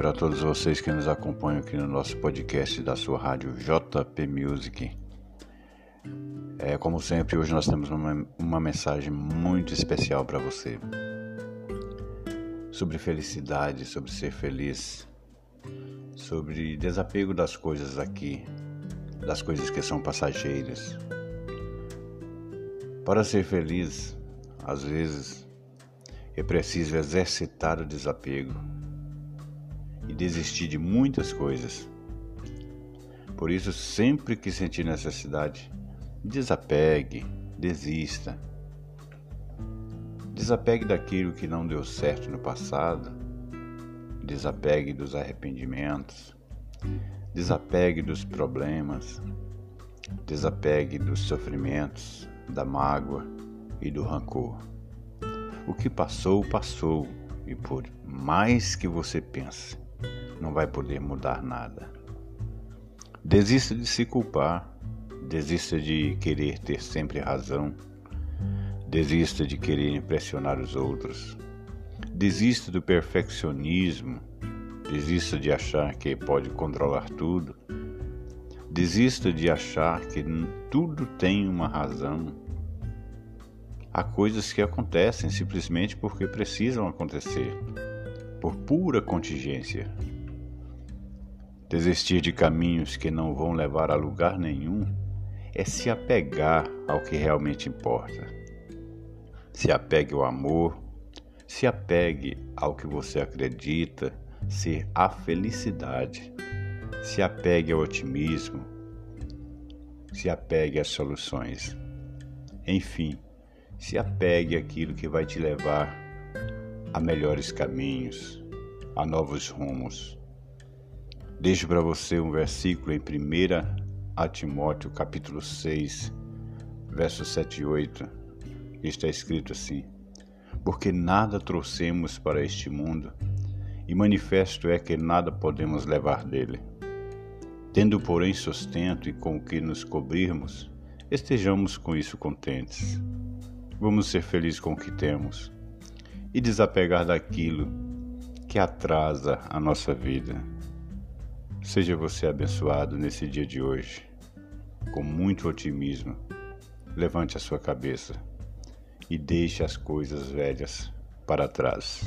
para todos vocês que nos acompanham aqui no nosso podcast da sua rádio JP Music. É, como sempre, hoje nós temos uma, uma mensagem muito especial para você sobre felicidade, sobre ser feliz, sobre desapego das coisas aqui, das coisas que são passageiras. Para ser feliz, às vezes é preciso exercitar o desapego e desistir de muitas coisas. Por isso, sempre que sentir necessidade, desapegue, desista. Desapegue daquilo que não deu certo no passado. Desapegue dos arrependimentos. Desapegue dos problemas. Desapegue dos sofrimentos, da mágoa e do rancor. O que passou, passou, e por mais que você pense, não vai poder mudar nada. Desista de se culpar, desista de querer ter sempre razão, desista de querer impressionar os outros, desista do perfeccionismo, desista de achar que pode controlar tudo, desista de achar que tudo tem uma razão. Há coisas que acontecem simplesmente porque precisam acontecer, por pura contingência. Desistir de caminhos que não vão levar a lugar nenhum é se apegar ao que realmente importa. Se apegue ao amor, se apegue ao que você acredita ser a felicidade. Se apegue ao otimismo, se apegue às soluções. Enfim, se apegue àquilo que vai te levar a melhores caminhos, a novos rumos. Deixo para você um versículo em 1 Timóteo capítulo 6, versos 7 e 8, que está escrito assim: Porque nada trouxemos para este mundo, e manifesto é que nada podemos levar dele. Tendo, porém, sustento e com o que nos cobrirmos, estejamos com isso contentes. Vamos ser felizes com o que temos e desapegar daquilo que atrasa a nossa vida. Seja você abençoado nesse dia de hoje, com muito otimismo. Levante a sua cabeça e deixe as coisas velhas para trás.